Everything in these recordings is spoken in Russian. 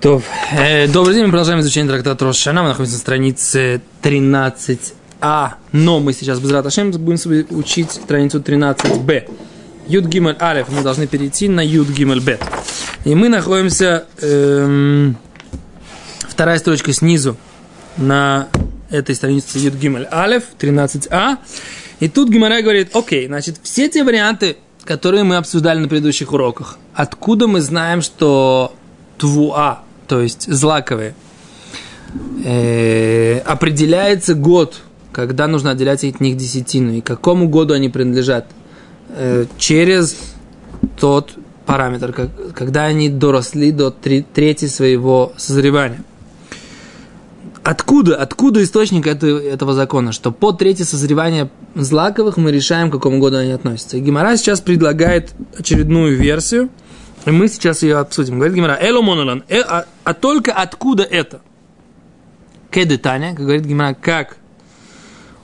То, э, добрый день, мы продолжаем изучение трактата Рошана. Мы находимся на странице 13а, но мы сейчас без Раташем будем учить страницу 13б. Юд Гимель Алеф, мы должны перейти на Юд Гимель Бет. И мы находимся, эм, вторая строчка снизу на этой странице Юд Гимель Алеф, 13а. И тут Гимара говорит, окей, значит, все те варианты, которые мы обсуждали на предыдущих уроках, откуда мы знаем, что твуа, то есть злаковые, э, определяется год, когда нужно отделять от них десятину, и какому году они принадлежат, э, через тот параметр, как, когда они доросли до три, трети своего созревания. Откуда, откуда источник этого, этого закона? Что по трети созревания злаковых мы решаем, к какому году они относятся. Гимара сейчас предлагает очередную версию – и мы сейчас ее обсудим. Говорит Гимара, Эло монолан, э, а, а только откуда это? Кеды Таня, как говорит Гимара, как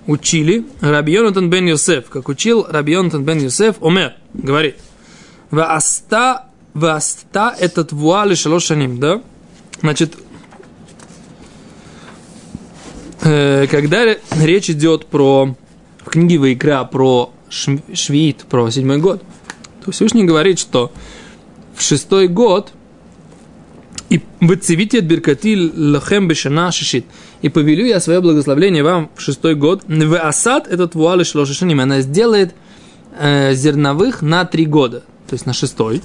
учили Раби Йонатан бен Йосеф, как учил Раби Йонатан бен Йосеф, Омер, говорит, Васта, васта этот вуали шалошаним, да? Значит, э, когда речь идет про в книге Вайкра про Швид, про седьмой год, то Всевышний говорит, что в шестой год, и выцевите биркати лахем бешана шишит. И повелю я свое благословление вам в шестой год. В асад этот вуалы шлошишаним. Она сделает э, зерновых на три года. То есть на шестой,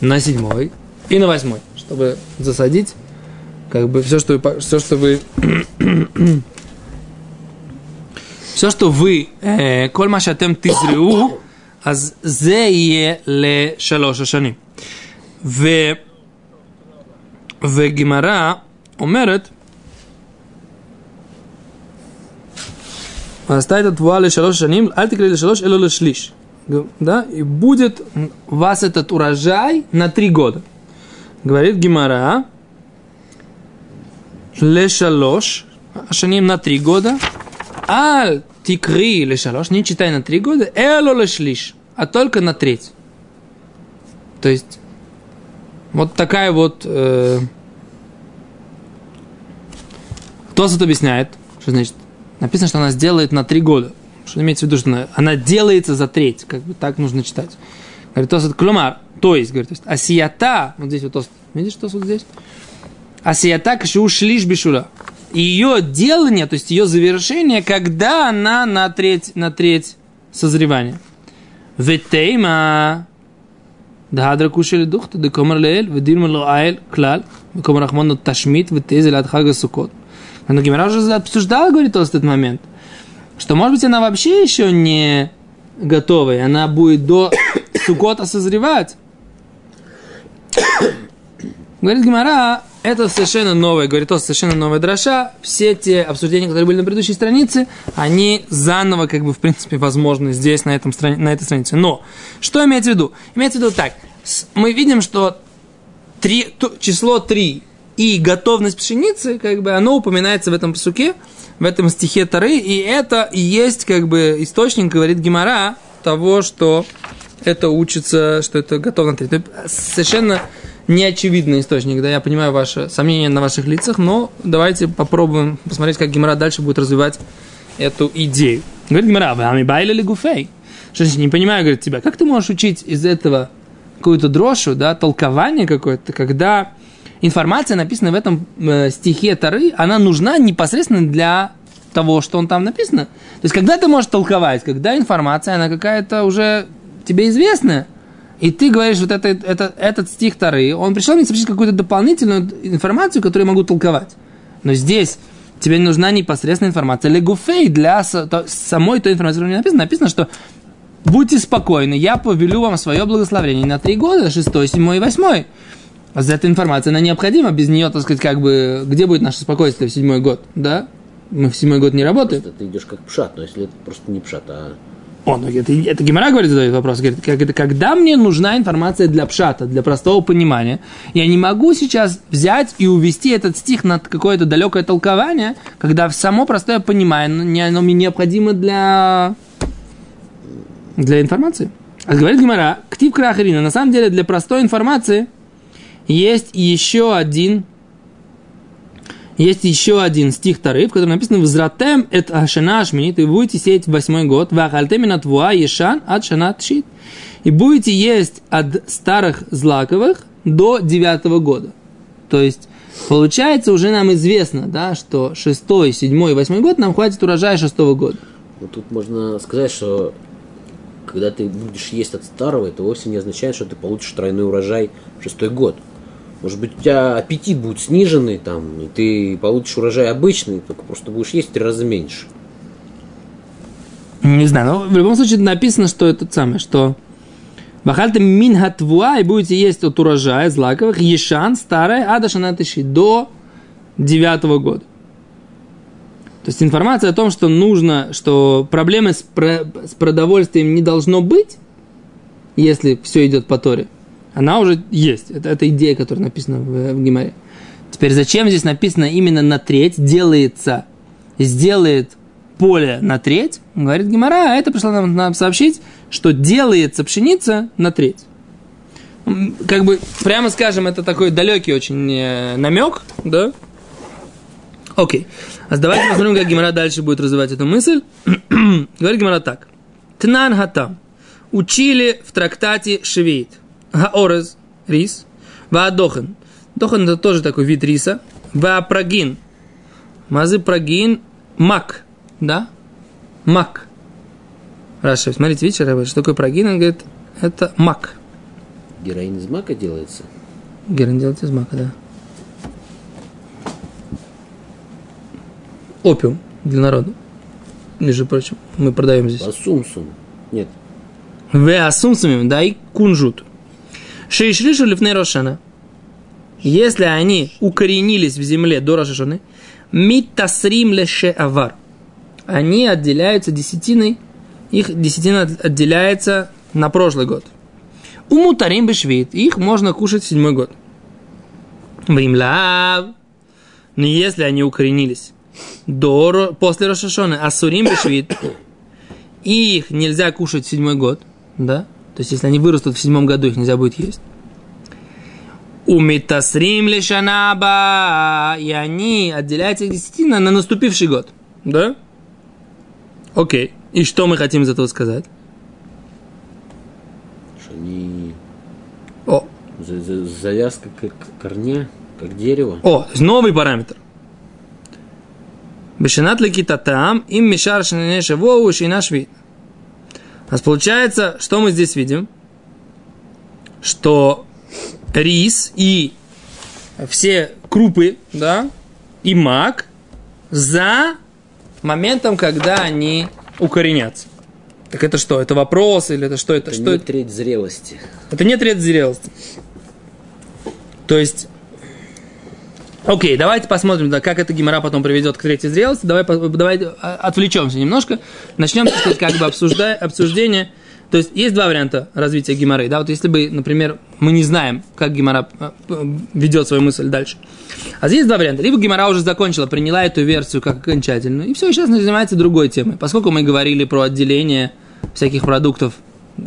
на седьмой и на восьмой. Чтобы засадить как бы все, что вы, все, что вы все, что вы, э, коль машатем тизреу, аз зе ле шалоша шаним. В, в Гимара умерет, оставит этот вуале шалош шаним, альтикрили шалош эло лешлиш. Да? И будет вас этот урожай на три года. Говорит Гимара, лешалош, шаним на три года, аль тикри лешалош, не читай на три года, эло лешлиш, а только на треть. То есть, вот такая вот... Э, Тосот объясняет, что значит, написано, что она сделает на три года. Что имеется в виду, что она, она делается за треть, как бы так нужно читать. Говорит, Тосот клумар, то есть, говорит, то есть, асията, вот здесь вот Тосот, видишь Тосот здесь? Асията кашу шлиш бешура. Ее делание, то есть ее завершение, когда она на треть, на треть созревания. Ветейма, דהדרא כושי לדוכתא דקומר לאל ודילמה לו האל כלל וקומר רחמונו ташмит ותזל עד חג הסוכות. Но Гимара уже обсуждала, говорит, в этот момент, что, может быть, она вообще еще не готовая, она будет до Сукота созревать. Говорит Гимара, это совершенно новое, говорит, это совершенно новая дроша. Все те обсуждения, которые были на предыдущей странице, они заново, как бы, в принципе, возможны здесь, на, этом, на этой странице. Но, что имеется в виду? Имеется в виду так, мы видим, что три, число 3 и готовность пшеницы, как бы, оно упоминается в этом псуке, в этом стихе Тары, и это и есть, как бы, источник, говорит Гимара, того, что это учится, что это готово на 3. Совершенно неочевидный источник, да, я понимаю ваши сомнения на ваших лицах, но давайте попробуем посмотреть, как Гимара дальше будет развивать эту идею. Говорит Гимара, вы амибайли или гуфей? Что значит, не понимаю, говорит, тебя, как ты можешь учить из этого какую-то дрошу, да, толкование какое-то, когда информация, написанная в этом э, стихе Тары, она нужна непосредственно для того, что он там написано. То есть, когда ты можешь толковать, когда информация, она какая-то уже тебе известная, и ты говоришь, вот это, это, этот стих Тары, он пришел мне сообщить какую-то дополнительную информацию, которую я могу толковать. Но здесь тебе нужна непосредственная информация. Легуфей для самой той информации, которая написано, написано, что будьте спокойны, я повелю вам свое благословение на три года, шестой, седьмой и восьмой. За эта информация, она необходима, без нее, так сказать, как бы, где будет наше спокойствие в седьмой год, да? Мы в седьмой год не работаем. Это ты идешь как пшат, но если это просто не пшат, а о, ну это, это Гимара говорит, задает вопрос, говорит, как когда мне нужна информация для пшата, для простого понимания, я не могу сейчас взять и увести этот стих на какое-то далекое толкование, когда само простое понимание, оно мне необходимо для, для информации. А говорит Гимара, ктив крахарина, на самом деле для простой информации есть еще один есть еще один стих Тары, в котором написано «Взратем эт ашана ашминит» и будете сеять в восьмой год «Вахальтемина твуа ешан от шана тшит» и будете есть от старых злаковых до девятого года. То есть, получается, уже нам известно, да, что шестой, седьмой, восьмой год нам хватит урожая шестого года. Ну, тут можно сказать, что когда ты будешь есть от старого, это вовсе не означает, что ты получишь тройной урожай в шестой год. Может быть, у тебя аппетит будет сниженный, там, и ты получишь урожай обычный, только просто будешь есть в три раза меньше. Не знаю, но в любом случае написано, что это самое, что Бахальта мин хатвуа, и будете есть от урожая злаковых, ешан, старая, адашана тыши, до девятого года. То есть информация о том, что нужно, что проблемы с, про, с продовольствием не должно быть, если все идет по Торе, она уже есть. Это, это идея, которая написана в, в Гимаре. Теперь зачем здесь написано именно на треть, делается, сделает поле на треть, говорит Гимара, а это пришло нам, нам сообщить, что делается пшеница на треть. Как бы, прямо скажем, это такой далекий очень э, намек, да? Окей. А давайте посмотрим, как Гимара дальше будет развивать эту мысль. Говорит Гимара так. Тнан хатам. Учили в трактате Шевеит. Гаорез, рис. Ваадохен. Дохан это тоже такой вид риса. Ваапрагин. Мазы прагин. Мак. Да? Мак. Раша, смотрите, видите, что такое прагин? Он говорит, это мак. Героин из мака делается? Героин делается из мака, да. опиум для народа. Между прочим, мы продаем здесь. Асумсум. Нет. В асумсумим, да, и кунжут. Шейшришу лифней рошана. Если они укоренились в земле до Рошашаны, митасрим леше авар. Они отделяются десятиной, их десятина отделяется на прошлый год. Умутарим бешвит, их можно кушать седьмой год. Вимлав. Но если они укоренились до, после Рошашоны, асурим бешвит, их нельзя кушать седьмой год, да, то есть если они вырастут в седьмом году, их нельзя будет есть. Умитасрим лешанаба, и они отделяются их десятина на наступивший год, да? Окей, и что мы хотим из этого сказать? Что они... О. Завязка как корня, как дерево. О, новый параметр – Бешенат лекитатам им мишар шинеше воу шина А получается, что мы здесь видим? Что рис и все крупы, да, и мак за моментом, когда они укоренятся. Так это что? Это вопрос или это что? Это, это что? не треть зрелости. Это не треть зрелости. То есть Окей, давайте посмотрим, да, как эта гемора потом приведет к третьей зрелости. Давай, давай а, отвлечемся немножко. Начнем, так сказать, как бы обсуждая, обсуждение. То есть есть два варианта развития геморы. Да? Вот если бы, например, мы не знаем, как гемора а, ведет свою мысль дальше. А здесь два варианта. Либо гемора уже закончила, приняла эту версию как окончательную, и все, и сейчас занимается другой темой. Поскольку мы говорили про отделение всяких продуктов,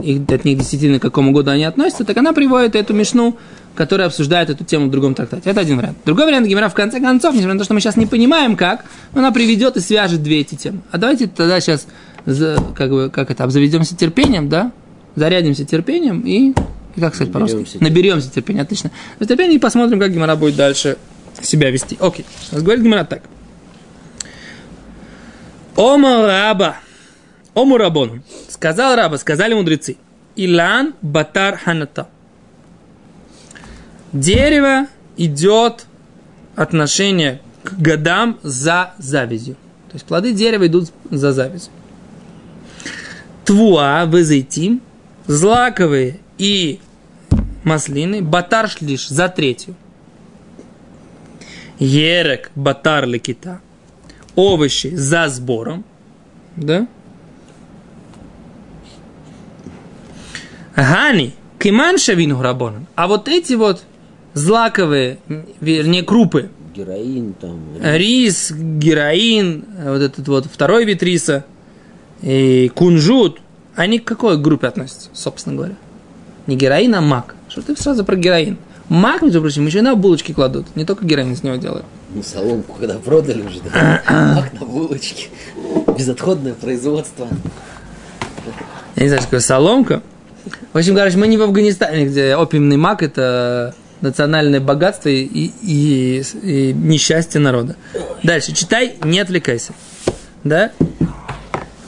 их, от них действительно к какому году они относятся, так она приводит эту мешну который обсуждает эту тему в другом трактате. Это один вариант. Другой вариант Гемера в конце концов, несмотря на то, что мы сейчас не понимаем как, она приведет и свяжет две эти темы. А давайте тогда сейчас как, бы, как это, обзаведемся терпением, да? Зарядимся терпением и, и как сказать по-русски? Наберемся терпения, отлично. Терпение и посмотрим, как Гемора будет дальше себя вести. Окей. Говорит Гемора так. Ома раба. Сказал раба, сказали мудрецы. Илан батар ханата дерево идет отношение к годам за завязью. То есть плоды дерева идут за завязью. Твуа, вызайтим, злаковые и маслины, батар шлиш за третью. Ерек, батар лекита, овощи за сбором, да? Гани, киман шавину грабонан. А вот эти вот злаковые, вернее, крупы. Героин там. Рис, героин, вот этот вот второй вид риса, и кунжут, они к какой группе относятся, собственно говоря? Не героин, а мак. Что ты сразу про героин? Мак, между прочим, еще и на булочки кладут. Не только героин с него делают. Ну, соломку когда продали уже, да? Мак на булочке. Безотходное производство. Я не знаю, что такое соломка. В общем, короче, мы не в Афганистане, где опиумный мак – это национальное богатство и, и, и несчастье народа. Дальше, читай, не отвлекайся. Да?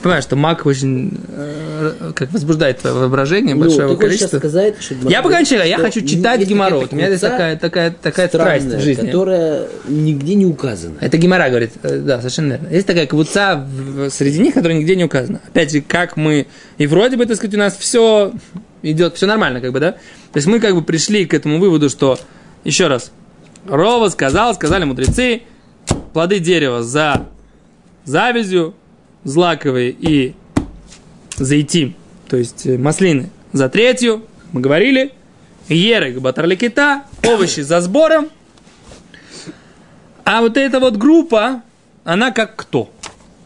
Понимаешь, что мак очень э, как возбуждает твое воображение, Ну, большое ты количество. сказать, что... Я пока не читаю, я хочу читать есть Геморрот. У меня куца такая, такая, такая страсть в жизни. которая нигде не указана. Это Гимара говорит, э, да, совершенно верно. Есть такая кавуца в- среди них, которая нигде не указана. Опять же, как мы, и вроде бы, так сказать, у нас все идет, все нормально, как бы, да? То есть мы как бы пришли к этому выводу, что, еще раз, Рова сказал, сказали мудрецы, плоды дерева за завязью, злаковые и зайти, то есть э, маслины за третью, мы говорили, ерек батарликита, овощи за сбором, а вот эта вот группа, она как кто?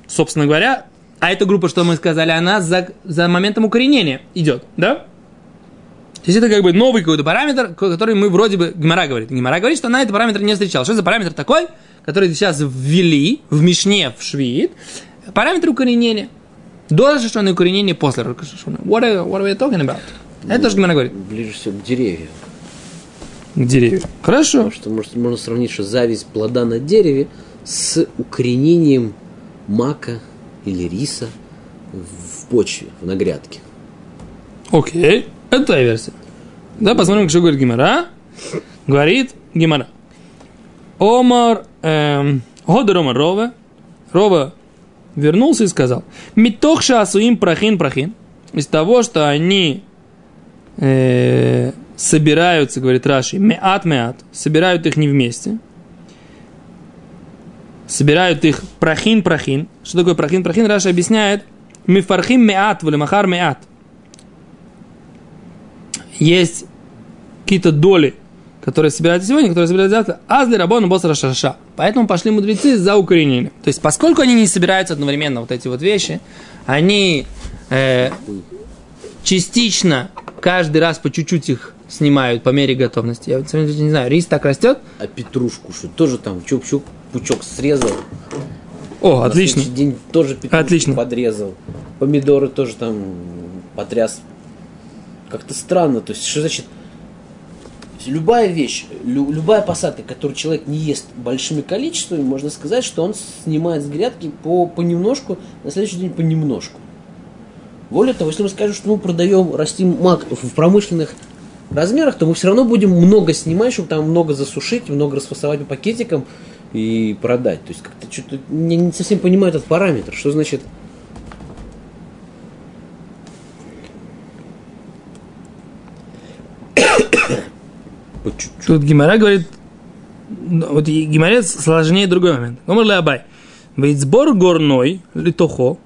Собственно говоря, а эта группа, что мы сказали, она за, за моментом укоренения идет, да? То есть это как бы новый какой-то параметр, который мы вроде бы... Гимара говорит. Гимара говорит, что она этот параметр не встречала. Что за параметр такой, который сейчас ввели в Мишне, в Швид? Параметр укоренения. До разрешенного укоренения, после разрешенного. What are, what are we talking about? Это тоже Гимара говорит. Ближе всего к деревьям. К деревьям. Хорошо. Потому что может, можно сравнить, что зависть плода на дереве с укоренением мака или риса в почве, на грядке. Окей, это твоя версия. Да, посмотрим, что говорит Гимара. Говорит Гимара. Омар, эм, Омар Рова. Рова вернулся и сказал. Митох шасуим прахин прахин. Из того, что они э, собираются, говорит Раши, меат меат, собирают их не вместе. Собирают их прахин прахин. Что такое прахин прахин? Раши объясняет. Мифархим меат, махар меат есть какие-то доли, которые собираются сегодня, которые собираются завтра, азли рабону босса шаша. Поэтому пошли мудрецы за укоренением. То есть, поскольку они не собираются одновременно, вот эти вот вещи, они э, частично каждый раз по чуть-чуть их снимают по мере готовности. Я вот, смотрите, не знаю, рис так растет. А петрушку, что тоже там чук-чук, пучок срезал. О, На отлично. день тоже петрушку Отлично. подрезал. Помидоры тоже там потряс. Как-то странно. То есть, что значит... Любая вещь, лю- любая посадка, которую человек не ест большими количествами, можно сказать, что он снимает с грядки по понемножку, на следующий день понемножку. Более того, если мы скажем, что мы продаем, растим мак в промышленных размерах, то мы все равно будем много снимать, чтобы там много засушить, много расфасовать по пакетикам и продать. То есть как-то что-то не, не совсем понимаю этот параметр. Что значит по чуть-чуть? Тут Гимара говорит, ну, вот и Гимаре сложнее другой момент. Гомер Леабай. Ведь сбор горной, литохо,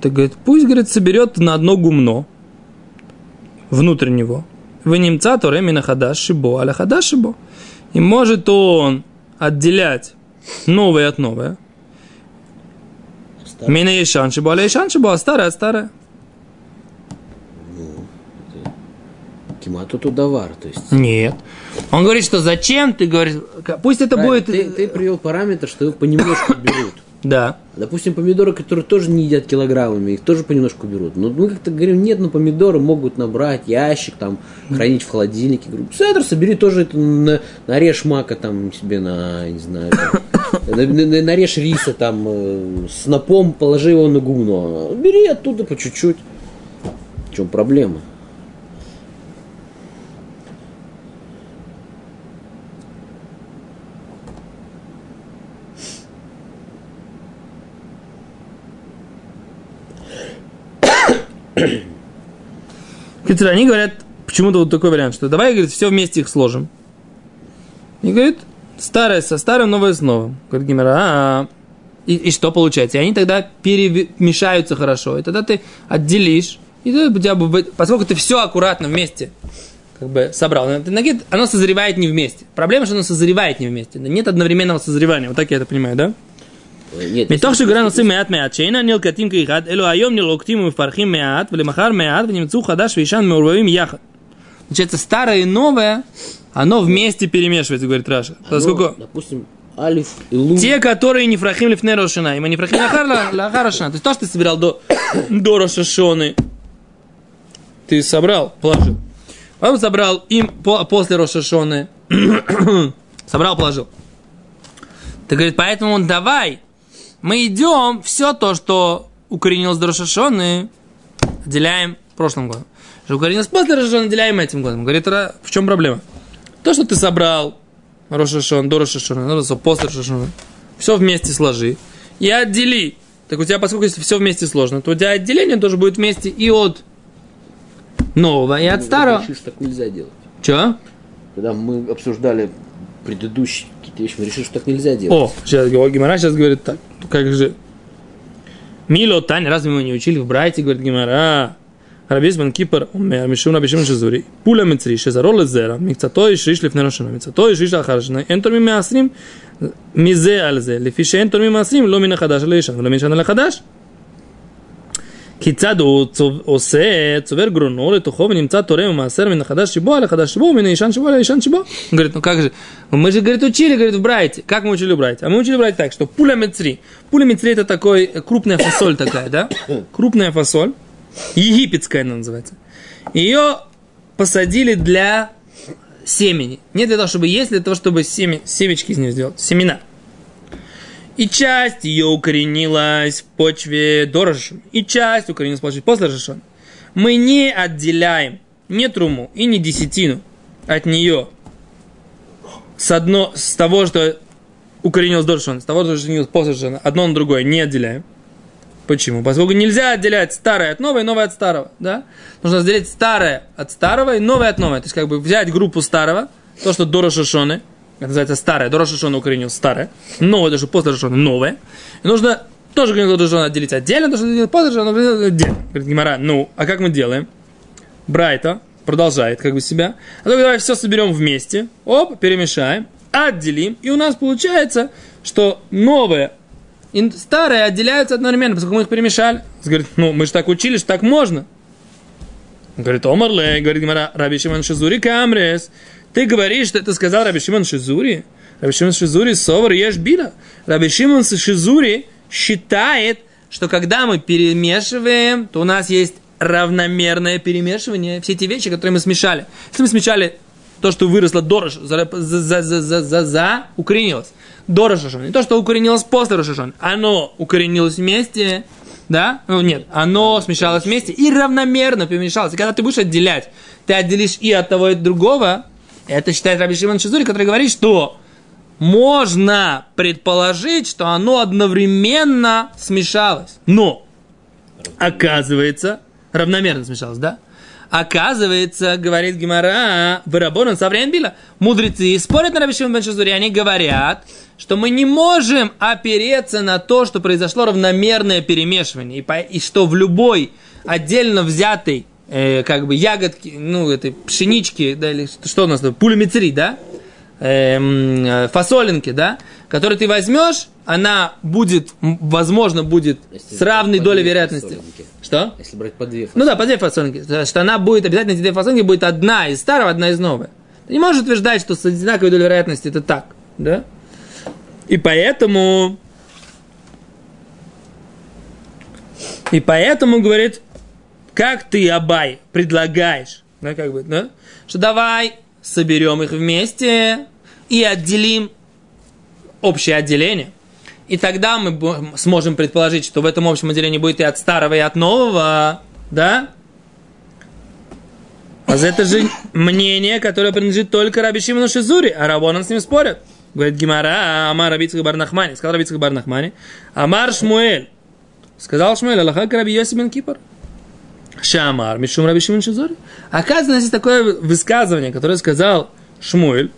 так говорит, пусть, говорит, соберет на одно гумно, внутрь него. Вы немца, то ремина хадаш шибо, аля хадаш шибо. И может он отделять новое от новое. Мина ешан шибо, аля ешан шибо, а старое от старое. Кимату тудавар, то есть. Нет. Он говорит, что зачем ты говоришь, пусть это Правильно, будет... Ты, ты привел параметр, что его понемножку берут. Да. Допустим, помидоры, которые тоже не едят килограммами, их тоже понемножку берут. Но мы как-то говорим, нет, ну помидоры могут набрать ящик, там, хранить в холодильнике. Говорю, Седр, собери тоже это, на, нарежь мака там себе на, не знаю, там, нарежь риса там, э, с напом, положи его на гумно. Бери оттуда по чуть-чуть. В чем проблема? Они говорят, почему-то вот такой вариант, что давай, говорит, все вместе их сложим. И говорит, старое со старым, новое с новым. Говорит Гимера, а и, и что получается? И они тогда перемешаются хорошо. И тогда ты отделишь, и тогда у тебя поскольку ты все аккуратно вместе как бы собрал, на ноге оно созревает не вместе. Проблема, что оно созревает не вместе. Нет одновременного созревания. Вот так я это понимаю, да? Э, Нет, מתוך если- שגורם נושאים מעט מעט, שאינם נלקטים כאחד, אלו היום נלוקטים ומפרחים מעט, ולמחר מעט, ונמצאו חדש וישן מעורבבים יחד. Получается, старое и новое, оно вместе перемешивается, говорит Раша. Поскольку Оно, допустим, алиф и лун. те, которые не фрахим лифне рошина, и мы не фрахим лахар рошина. То есть то, что ты собирал до, до рошашоны, ты собрал, положил. Потом собрал им по- после рошашоны, собрал, положил. Ты говорит, поэтому давай, мы идем, все то, что укоренилось до рошашоны, отделяем прошлым годом. Что укоренилось после рошашоны, отделяем этим годом. Говорит, «Ра, в чем проблема? То, что ты собрал, Рошашон, до Рошашона, ну, после Рошашона, все вместе сложи и отдели. Так у тебя, поскольку если все вместе сложно, то у тебя отделение тоже будет вместе и от нового, и от старого. Решили, что так нельзя делать. Че? Когда мы обсуждали предыдущие какие-то вещи, мы решили, что так нельзя делать. О, сейчас Гимара сейчас говорит так, как же... Мило Таня, разве мы не учили в Брайте, говорит Гимара, Рабизман Кипр, Мишим Рабишим Шизури, Пуля Мицри, Шезарол Зера, Микцато и Шишлиф Нерошина, Микцато и Шишлиф Ахаршина, Энтурми Миасрим, Мизе Альзе, Лефише Энтурми Миасрим, Ломина Хадаш Лейшан, Ломина Хадаш, כיצד הוא צוב- עושה, צובר גרונו לתוכו ונמצא תורם ומעשר מן החדש שבו על החדש שבו ומן הישן שבו על הישן שבו. Он говорит, ну как же, мы же, говорит, учили, говорит, в Брайте. Как мы учили в Брайте? А мы учили в Брайте так, что пуля мецри. Пуля мецри это такой, э, крупная фасоль такая, да? Крупная фасоль. Египетская она называется. Ее посадили для семени. Не для того, чтобы есть, для того, чтобы семя, семечки из нее сделать. Семена. И часть ее укоренилась в почве до Рожешона, и часть укоренилась в почве после Рожешона. Мы не отделяем ни труму и ни десятину от нее с, одно, с того, что укоренилось до Рожешона, с того, что укоренилось после Рожешона, одно на другое не отделяем. Почему? Поскольку нельзя отделять старое от нового и новое от старого, да? Нужно разделить старое от старого и новое от нового. То есть, как бы взять группу старого, то, что до Рошашоны, это называется старое, до Рошашона укоренилось старое, новое, даже после Рошашона новое. И нужно тоже до Рошашона отделить отдельно, то, что после Рошашона отдельно. Говорит Гимара, ну, а как мы делаем? Брайта продолжает как бы себя. А только давай все соберем вместе, оп, перемешаем, отделим, и у нас получается, что новое и старые отделяются одновременно, поскольку мы их перемешали. Говорит, ну, мы же так учили, что так можно. Говорит, Омарле, говорит Гимара, Раби Шимон Шизури Камрес. Ты говоришь, что это сказал Раби Шимон Шизури? Раби Шимон Шизури совар ешь била. Раби Шимон Шизури считает, что когда мы перемешиваем, то у нас есть равномерное перемешивание. Все эти вещи, которые мы смешали. Если мы смешали то, что выросло до Рош- за, за, за, за, за, за, укоренилось. До Рошашона. Не то, что укоренилось после Рошашона. Оно укоренилось вместе, да? Ну, нет, оно смешалось вместе и равномерно перемешалось. И когда ты будешь отделять, ты отделишь и от того, и от другого, это считает Раби Шимон Шизури, который говорит, что можно предположить, что оно одновременно смешалось. Но, оказывается, равномерно смешалось, да? Оказывается, говорит Гимара, Вырабонан Саврен Била, мудрецы спорят на Рабишим Бен Шазури, они говорят, что мы не можем опереться на то, что произошло равномерное перемешивание, и, по- и что в любой отдельно взятой э, как бы ягодки, ну, этой пшенички, да, или что, у нас там, пулемицри, да, Эм, э, фасолинки, да, которые ты возьмешь, она будет, возможно, будет Если с равной долей вероятности. фасолинки. Что? Если брать по две Ну да, по две. То есть, Что она будет, обязательно эти две фасонки будет одна из старого, одна из новой. Ты не можешь утверждать, что с одинаковой долей вероятности это так. Да? И поэтому... И поэтому, говорит, как ты, Абай, предлагаешь, да, как бы, да, что давай соберем их вместе и отделим общее отделение. И тогда мы сможем предположить, что в этом общем отделении будет и от старого, и от нового, да? А это же мнение, которое принадлежит только Раби Шимону Шизури, а Рабонан с ним спорят. Говорит Гимара, Амар Рабицкак Барнахмани. Сказал Рабицкак Барнахмани. Амар Шмуэль. Сказал Шмуэль, Аллаха Раби Йоси Кипр. Шамар, Мишум Раби Шимон Шизури. Оказывается, есть такое высказывание, которое сказал Шмуэль,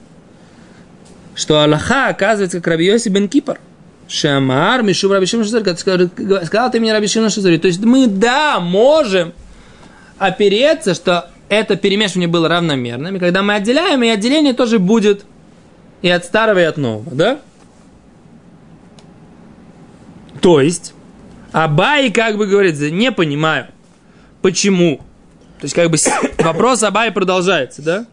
что Аллаха оказывается как Раби Йоси бен Кипр. Шамар, Мишум Раби Шимон который сказал, ты мне Раби Шимон Шизури. То есть мы, да, можем опереться, что это перемешивание было равномерным, и когда мы отделяем, и отделение тоже будет и от старого, и от нового, да? То есть, Абай как бы говорит, не понимаю, почему То есть, как бы вопрос Абай продолжается, да?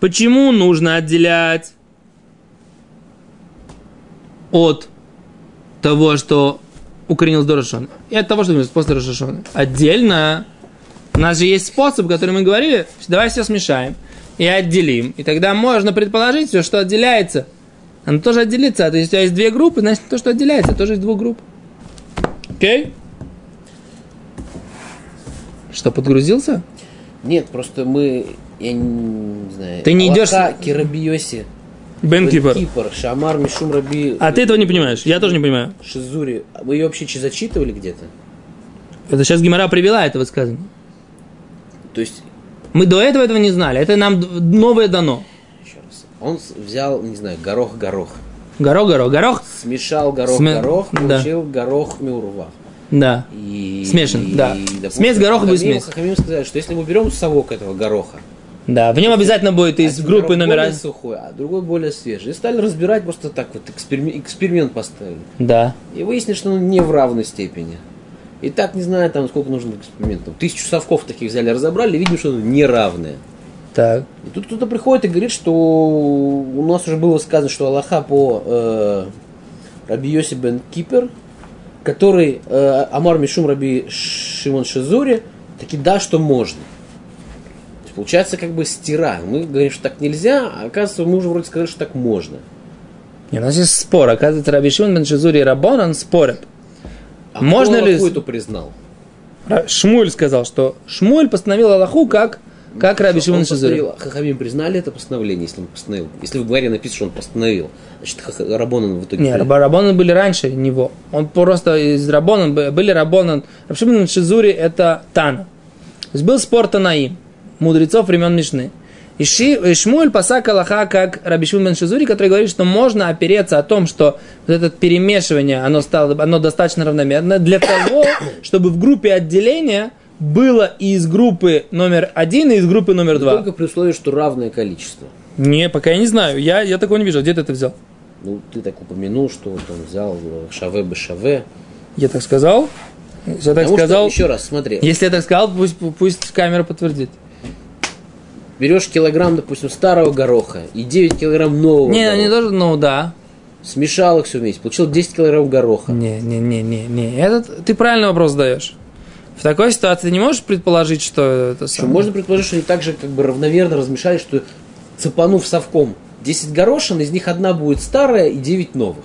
Почему нужно отделять от того, что укоренилось до и от того, что укоренилось после Рошона? Отдельно у нас же есть способ, который мы говорили, давай все смешаем и отделим. И тогда можно предположить, все, что отделяется, оно тоже отделится. То есть у тебя есть две группы, значит, то, что отделяется, тоже из двух групп. Окей? Что, подгрузился? Нет, просто мы, я не знаю. Ты не идешь- Аллаха, Кирабиоси. Бен Кипр. Кипр, Шамар, Мишум, Раби. А ты этого не понимаешь, я тоже не понимаю. Шизури. Вы ее вообще зачитывали где-то? Это сейчас Гимара привела это высказывание. То есть, Мы до этого этого не знали, это нам новое дано. еще раз. Он взял, не знаю, горох-горох. Горох, горох, горох, Смешал горох-горох, Сме- да. получил горох мюрва. Да. И, Смешан, и, да. допустим, Смесь гороха будет смесь. Хахамим сказали, что если мы берем совок этого гороха, Да, в нем обязательно будет из один группы горох номер один. сухой, а другой более свежий. И стали разбирать просто так вот, эксперимент, эксперимент поставили. Да. И выяснили, что он не в равной степени. И так, не знаю, там сколько нужно экспериментов. Тысячу совков таких взяли, разобрали, и видим, что оно неравное. Так. И тут кто-то приходит и говорит, что у нас уже было сказано, что Аллаха по э, Раби Йоси бен Кипер, который э, Амар Мишум Раби Шимон Шизури, таки да, что можно. Получается как бы стира. Мы говорим, что так нельзя, а оказывается, мы уже вроде сказали, что так можно. Не, у нас есть спор. Оказывается, Раби Шимон бен Шизури и Рабонан спорят. А Можно ли- это признал? Шмуль сказал, что Шмуль постановил Аллаху как, как Раби Шимон Шизури. Хахамим признали это постановление, если он постановил. Если в Гмаре написано, что он постановил, значит, Рабонан в итоге... Не, при- Раба- Рабоны были раньше него. Он просто из Рабонан, бы- были Рабонан. Рабшимон бен Шизури это Тана. То есть был спор Танаим, мудрецов времен Мишны. И, Ши, и Шмуэль пасак Аллаха как Раби Шимон Шизури, который говорит, что можно опереться о том, что вот это перемешивание, оно, стало, оно достаточно равномерно для того, чтобы в группе отделения было и из группы номер один, и из группы номер два. Только при условии, что равное количество. Не, пока я не знаю. Я, я такого не вижу. Где ты это взял? Ну, ты так упомянул, что вот он взял э, шаве бы шаве. Я так сказал? Я так Потому сказал, что, еще раз, смотри, если я так сказал, пусть, пусть камера подтвердит. берешь килограмм, допустим, старого гороха и 9 килограмм нового Не, гороха, не тоже, ну да. смешал их все вместе, получил 10 килограмм гороха. Не, не, не, не, не. Этот, ты правильный вопрос задаешь. В такой ситуации ты не можешь предположить, что это самое? можно предположить, что они так же как бы равномерно размешали, что цепанув совком 10 горошин, из них одна будет старая и 9 новых.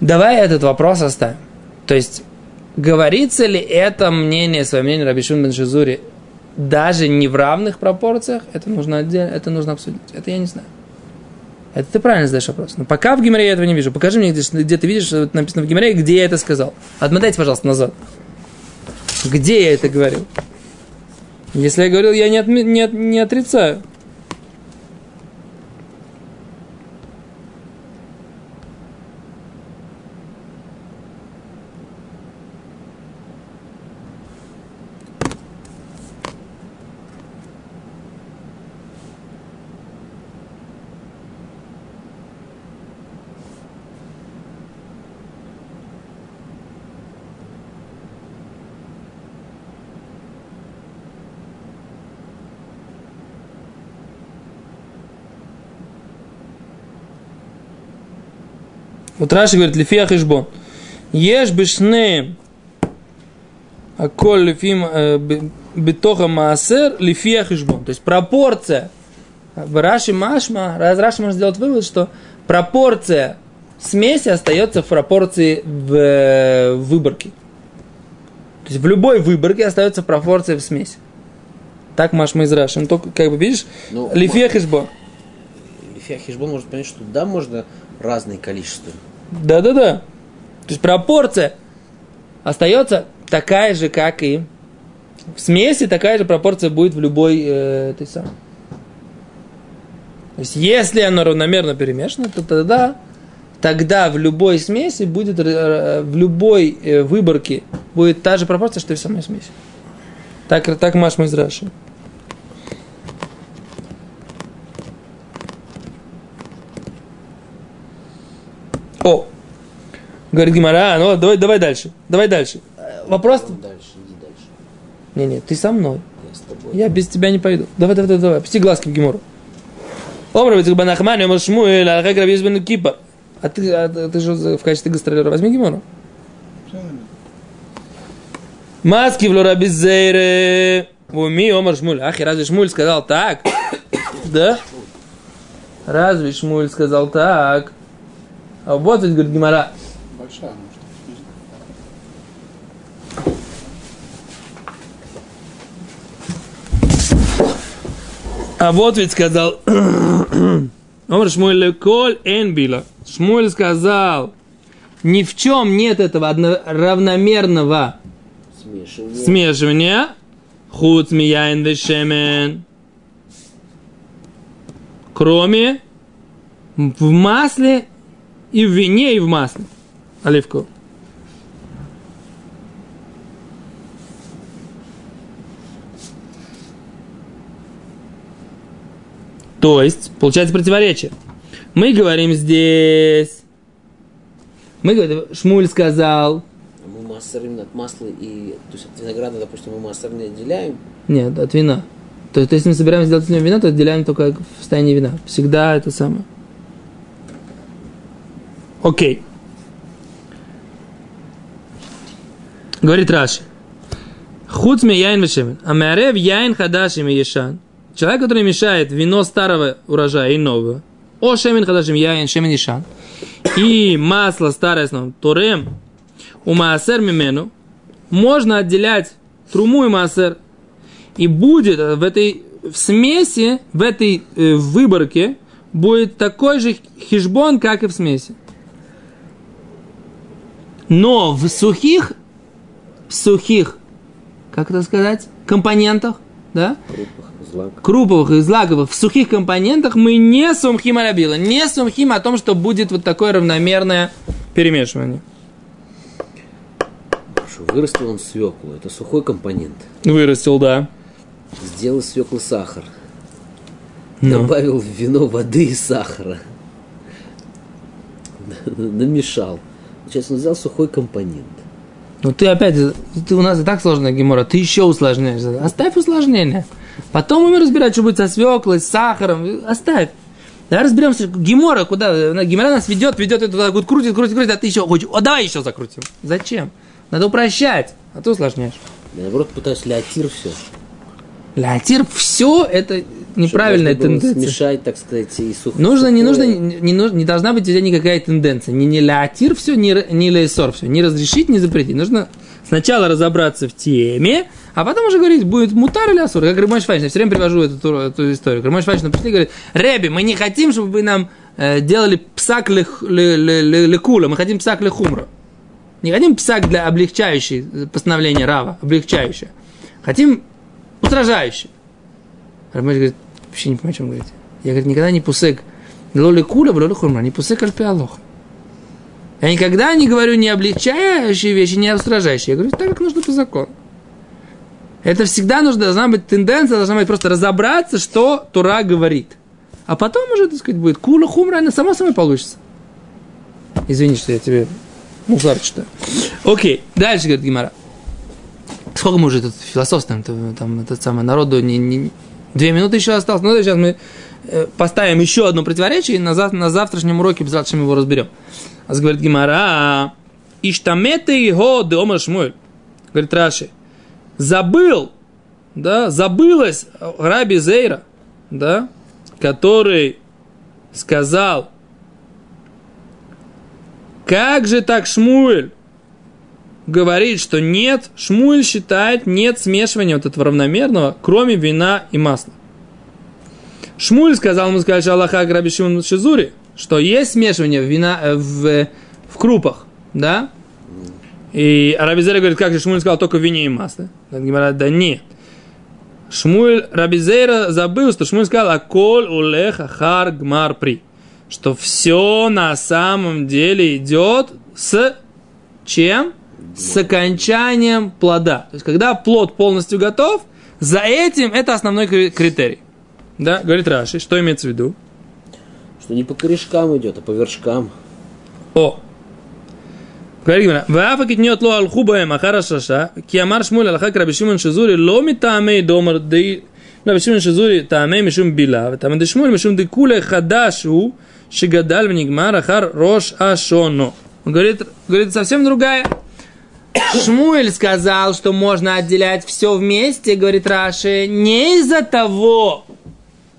Давай этот вопрос оставим. То есть, говорится ли это мнение, свое мнение Рабишун бен Шизури даже не в равных пропорциях? Это нужно отдельно, это нужно обсудить. Это я не знаю. Это ты правильно задаешь вопрос. Но пока в Гимаре я этого не вижу. Покажи мне, где, где ты видишь, что написано в Гимаре, где я это сказал. Отмотайте, пожалуйста, назад. Где я это говорил? Если я говорил, я не, отме- не, от- не отрицаю. Вот Раши говорит, лифия хешбон. Ешь бешне аколь лифим э, битоха маасер лифия хешбон. То есть пропорция. В Раши Машма, раз Раши может сделать вывод, что пропорция смеси остается в пропорции в, э, выборке. То есть в любой выборке остается пропорция в смеси. Так Машма из Раши. Ну, только, как бы видишь, Ну, лифия хешбон. Лифия Хижбон может понять, что да, можно разные количества. Да-да-да. То есть пропорция остается такая же, как и в смеси, такая же пропорция будет в любой э, этой самой. То есть если оно равномерно перемешано, то тогда, тогда в любой смеси будет, э, в любой э, выборке будет та же пропорция, что и в самой смеси. Так, так Маш из О, Говорит Гимара, ну давай, давай дальше, давай дальше. Э, Вопрос... Дальше, иди дальше. Не, не, ты со мной. Я с тобой. Я без тебя не пойду. Давай, давай, давай, давай. Пусти глазки в Гимору. Омра бен Нахман, Омар Шмуэль, Алхак Рабиз бен Кипа. А ты, а ты же в качестве гастролера возьми Гимору. Маски в Лорабиз Зейре. Уми Омар Шмуль. Ахи, разве Шмуль сказал так? Да? Разве Шмуль сказал так? А вот ведь, говорит Гимара, Большая, может. А вот ведь сказал, Омар Шмуэль коль энбила. Шмуэль сказал, ни в чем нет этого одно- равномерного Смешивание. смешивания. Худ мияин вешемен. Кроме в масле и в вине и в масле. Оливковом. То есть, получается противоречие. Мы говорим здесь... Мы говорим, Шмуль сказал, А Мы массер именно от масла и... То есть от винограда, допустим, мы массер не отделяем. Нет, от вина. То есть, если мы собираемся сделать из него вина, то отделяем только в состоянии вина. Всегда это самое. Окей. Говорит Раши. Хуцме яин вешемен. Амярев яин хадашим и ешан. Человек, который мешает вино старого урожая и нового. О шемен хадашим яин шемен ешан. И масло старое с новым. Турем. У маасер мимену. Можно отделять труму и маасер и будет в этой в смеси, в этой э, выборке будет такой же хижбон, как и в смеси. Но в сухих, в сухих, как это сказать, компонентах, да, злак. круповых и злаковых, в сухих компонентах мы не сумхим арабила, не сумхим о том, что будет вот такое равномерное перемешивание. Хорошо, вырастил он свеклу. Это сухой компонент. Вырастил, да. Сделал из свеклы сахар. Ну. Добавил в вино воды и сахара. Намешал. Сейчас он взял сухой компонент. Ну ты опять, ты у нас и так сложная гемора, ты еще усложняешь. Оставь усложнение. Потом мы разбирать, что будет со свеклой, с сахаром. Оставь. Давай разберемся, гемора куда? Гемора нас ведет, ведет это туда, крутит, крутит, крутит, а ты еще хочешь. О, давай еще закрутим. Зачем? Надо упрощать, а ты усложняешь. Я, наоборот, пытаюсь леотир все. Леотир, все это неправильная тенденция. Смешать, так сказать, и сухое. Нужно, не нужно, не, нужно, не должна быть у тебя никакая тенденция. Не, не леотир все, не, не лейсор все. Не разрешить, не запретить. Нужно сначала разобраться в теме, а потом уже говорить, будет мутар или асур. Как Рамаш Файш, я все время привожу эту, эту историю. Рамаш Файш нам пришли и говорит, Реби, мы не хотим, чтобы вы нам э, делали псак ле- ле- ле- ле- лекула, мы хотим псак лехумра. Не хотим псак для облегчающей э, постановления Рава, облегчающее. Хотим устражающее. Рамаш говорит, вообще не понимаю, о чем говорите. Я, говорит, никогда не пусек лоли куля, лоли хурма, не пусек альпи алоха. Я никогда не говорю не облегчающие вещи, не устражающие. Я говорю, так как нужно по закону. Это всегда нужно, должна быть тенденция, должна быть просто разобраться, что Тура говорит. А потом уже, так сказать, будет кула хумра, она само собой получится. Извини, что я тебе мусар читаю. Окей, дальше, говорит Гимара. Сколько мы уже тут философствуем, там этот самый народу не, не- две минуты еще осталось. Ну, сейчас мы э, поставим еще одно противоречие и на, зав- на завтрашнем уроке обязательно его разберем. А говорит Гимара, Иштамете его де омар Шмуэль. Говорит Раши, забыл, да, забылось Раби Зейра, да, который сказал, как же так Шмуэль говорит, что нет, Шмуэль считает, нет смешивания вот этого равномерного, кроме вина и масла. Шмуль сказал, ему сказать, Аллаха Раби Шимон Шизури, что есть смешивание вина, э, в, в крупах, да? И Рабизера говорит, как же Шмуль сказал, только в вине и масле. Говорят, да нет. Шмуль Рабизера забыл, что Шмуль сказал, аколь улеха хар гмар при. Что все на самом деле идет с чем? С окончанием плода. То есть, когда плод полностью готов, за этим это основной кри- критерий. Да, говорит Раши, что имеется в виду? Что не по корешкам идет, а по вершкам. О, говорит Гимара, «Вафа китнет ло алху баем ахара шаша, ки амар шмуль алхак раби Шимон шизури ло митамей домар дей раби Шимон шизури тамей мишум била, ותמי דשמואל משום דכולי חדש הוא שגדל ונגמר אחר ראש השונה. Он говорит, говорит совсем другая. Шмуэль сказал, что можно отделять все вместе, говорит Раши, не из-за того,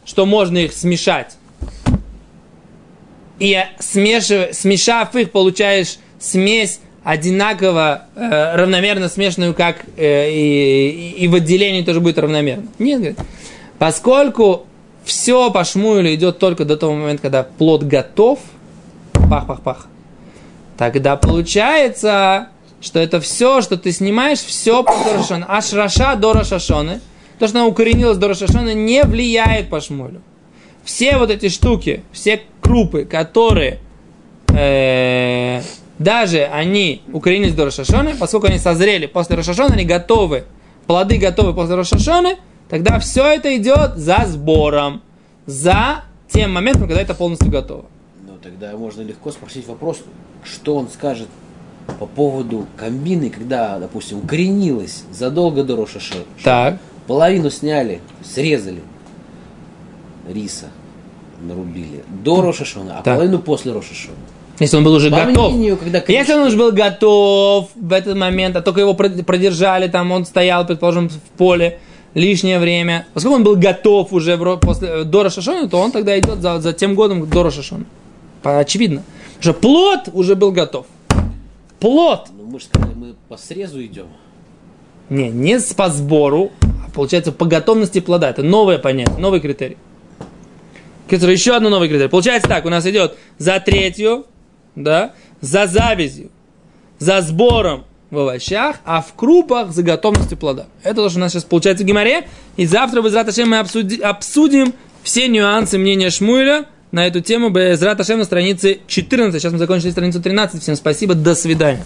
что можно их смешать. И смешив, смешав их, получаешь смесь одинаково, э, равномерно смешанную, как э, и, и в отделении тоже будет равномерно. Нет, говорит. Поскольку все по Шмуэлю идет только до того момента, когда плод готов, пах-пах-пах, тогда получается, что это все, что ты снимаешь, все по Дорошашоне. Аш Раша до Рошашоны, то, что она укоренилась до Рошашоны, не влияет по Шмуэлю. Все вот эти штуки, все крупы, которые э, даже они укоренились до Рошашоны, поскольку они созрели после Рошашоны, они готовы, плоды готовы после Рошашоны, тогда все это идет за сбором, за тем моментом, когда это полностью готово. Ну, тогда можно легко спросить вопрос, что он скажет по поводу комбины, когда, допустим, укоренилась задолго до Рошашона. Так. Половину сняли, срезали риса, нарубили до Рошашона, а Так. половину после Рошашона. Если он был уже По готов. мнению, когда Если он уже был готов в этот момент, а только его прод- продержали, там он стоял, предположим, в поле лишнее время. Поскольку он был готов уже в после, до Рошашона, то он тогда идет за, за тем годом до Рошашона. Очевидно. Потому что плод уже был готов. Плод. Ну, мы же сказали, мы по срезу идем. Не, не по сбору, а получается по готовности плода. Это новое понятие, новый критерий. Кицур, еще одно новый критерий. Получается так, у нас идет за третью, да, за завязью, за сбором в овощах, а в крупах за готовностью плода. Это то, что у нас сейчас получается в Гимаре. И завтра в мы обсуди- обсудим все нюансы мнения Шмуэля на эту тему Безрат Ашем на странице 14. Сейчас мы закончили страницу 13. Всем спасибо, до свидания.